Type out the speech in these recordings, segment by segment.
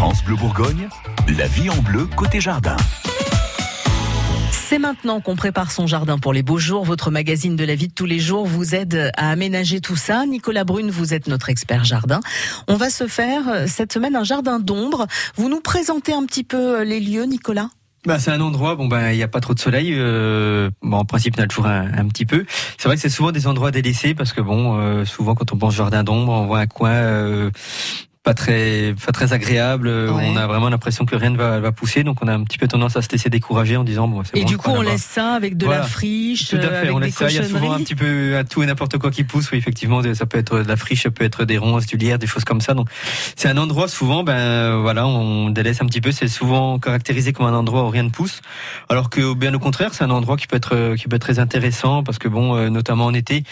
France Bleu Bourgogne, la vie en bleu côté jardin. C'est maintenant qu'on prépare son jardin pour les beaux jours. Votre magazine de la vie de tous les jours vous aide à aménager tout ça. Nicolas Brune, vous êtes notre expert jardin. On va se faire euh, cette semaine un jardin d'ombre. Vous nous présentez un petit peu euh, les lieux, Nicolas? Bah, c'est un endroit, bon ben il n'y a pas trop de soleil. Euh, bon, en principe, il y en a toujours un, un petit peu. C'est vrai que c'est souvent des endroits délaissés parce que bon, euh, souvent quand on pense jardin d'ombre, on voit un coin euh, pas très pas très agréable. Ouais. On a vraiment l'impression que rien ne va, va pousser, donc on a un petit peu tendance à se laisser décourager en disant bon. c'est Et bon, du coup, on laisse ça avec de la friche, Tout à euh, fait, avec on laisse ça. Il y a souvent un petit peu à tout et n'importe quoi qui pousse. Oui, effectivement, ça peut être de la friche, ça peut être des ronces, du lierre, des choses comme ça. Donc, c'est un endroit souvent, ben voilà, on délaisse un petit peu. C'est souvent caractérisé comme un endroit où rien ne pousse, alors que bien au contraire, c'est un endroit qui peut être qui peut être très intéressant parce que bon, euh, notamment en été,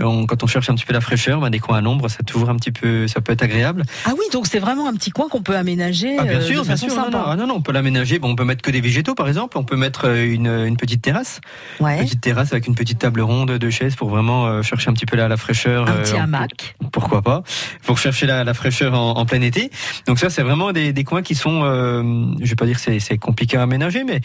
on- quand on cherche un petit peu la fraîcheur, ben, des coins à l'ombre, ça toujours un petit peu, ça peut être agréable. Ah oui, donc c'est vraiment un petit coin qu'on peut aménager Ah, bien euh, sûr, de bien façon sûr. Non, sympa. non, ah, non, non, on peut l'aménager. Bon, on peut mettre que des végétaux, par exemple. On peut mettre euh, une, une petite terrasse. Ouais. Petite terrasse avec une petite table ronde de chaises pour vraiment euh, chercher un petit peu la, la fraîcheur. Un petit hamac. Pourquoi pas Pour chercher la, la fraîcheur en, en plein été. Donc ça, c'est vraiment des, des coins qui sont, euh, je vais pas dire que c'est, compliqué à aménager, mais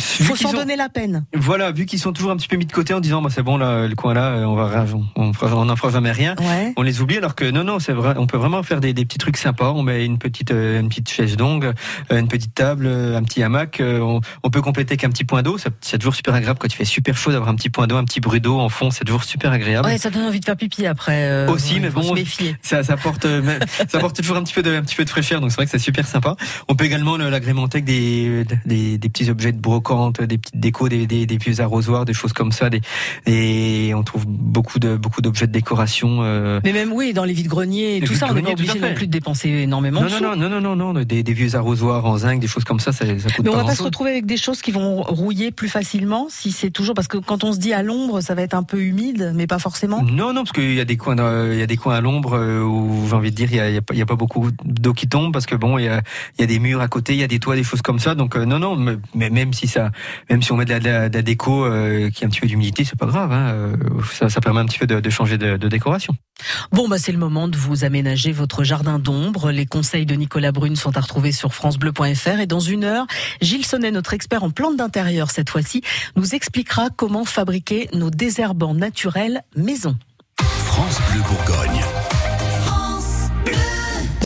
Faut s'en donner la peine. Voilà, vu qu'ils sont toujours un petit peu mis de côté en disant, bah, c'est bon là, le coin là, euh, on va, on on n'en fera jamais rien. Ouais. On les oublie alors que non non c'est vrai on peut vraiment faire des, des petits trucs sympas on met une petite euh, une petite chaise longue euh, une petite table un petit hamac euh, on, on peut compléter avec un petit point d'eau c'est toujours super agréable quand il fait super chaud d'avoir un petit point d'eau un petit bruit d'eau en fond c'est toujours super agréable Ouais, ça donne envie de faire pipi après. Aussi, ouais, mais bon, ça, ça même- ça apporte toujours un petit peu de un petit peu de fraîcheur donc c'est vrai que c'est super sympa on peut également le- l'agrémenter avec des, des des petits objets de brocante des petites décos des, des, des vieux arrosoirs des choses comme ça des et on trouve beaucoup de beaucoup d'objets de décoration euh, Mais même oui, dans les vides-greniers tout ça, on n'est pas obligé non plus de dépenser énormément Non, de non, sous. non, non, non, non, non, des, des vieux arrosoirs en zinc, des choses comme ça, ça, ça coûte Mais on pas va pas se retrouver avec des choses qui vont rouiller plus facilement si c'est toujours parce que quand on se dit à l'ombre, ça va être un peu humide, mais pas forcément. Non, non, parce qu'il y a des coins, il y a des coins à l'ombre euh, où j'ai envie de dire, il y a, il y a pas- il y a pas beaucoup d'eau qui tombe parce que bon, il y a, il y a des murs à côté, il y a des toits, des choses comme ça. Donc euh, non, non, mais, mais même si ça, même si on met de la, de la- de la déco euh, qui a un petit peu d'humidité, c'est pas grave. Hein, euh, ça, ça permet un petit peu de, de changer de, de décoration. Bon, bah c'est le moment de vous aménager votre jardin d'ombre. Les conseils de Nicolas Brune sont à retrouver sur francebleu.fr et dans une heure, Gilles Sonnet, notre expert en plantes d'intérieur cette fois-ci, nous expliquera comment fabriquer nos désherbants naturels maison. France Bleu Bourgogne.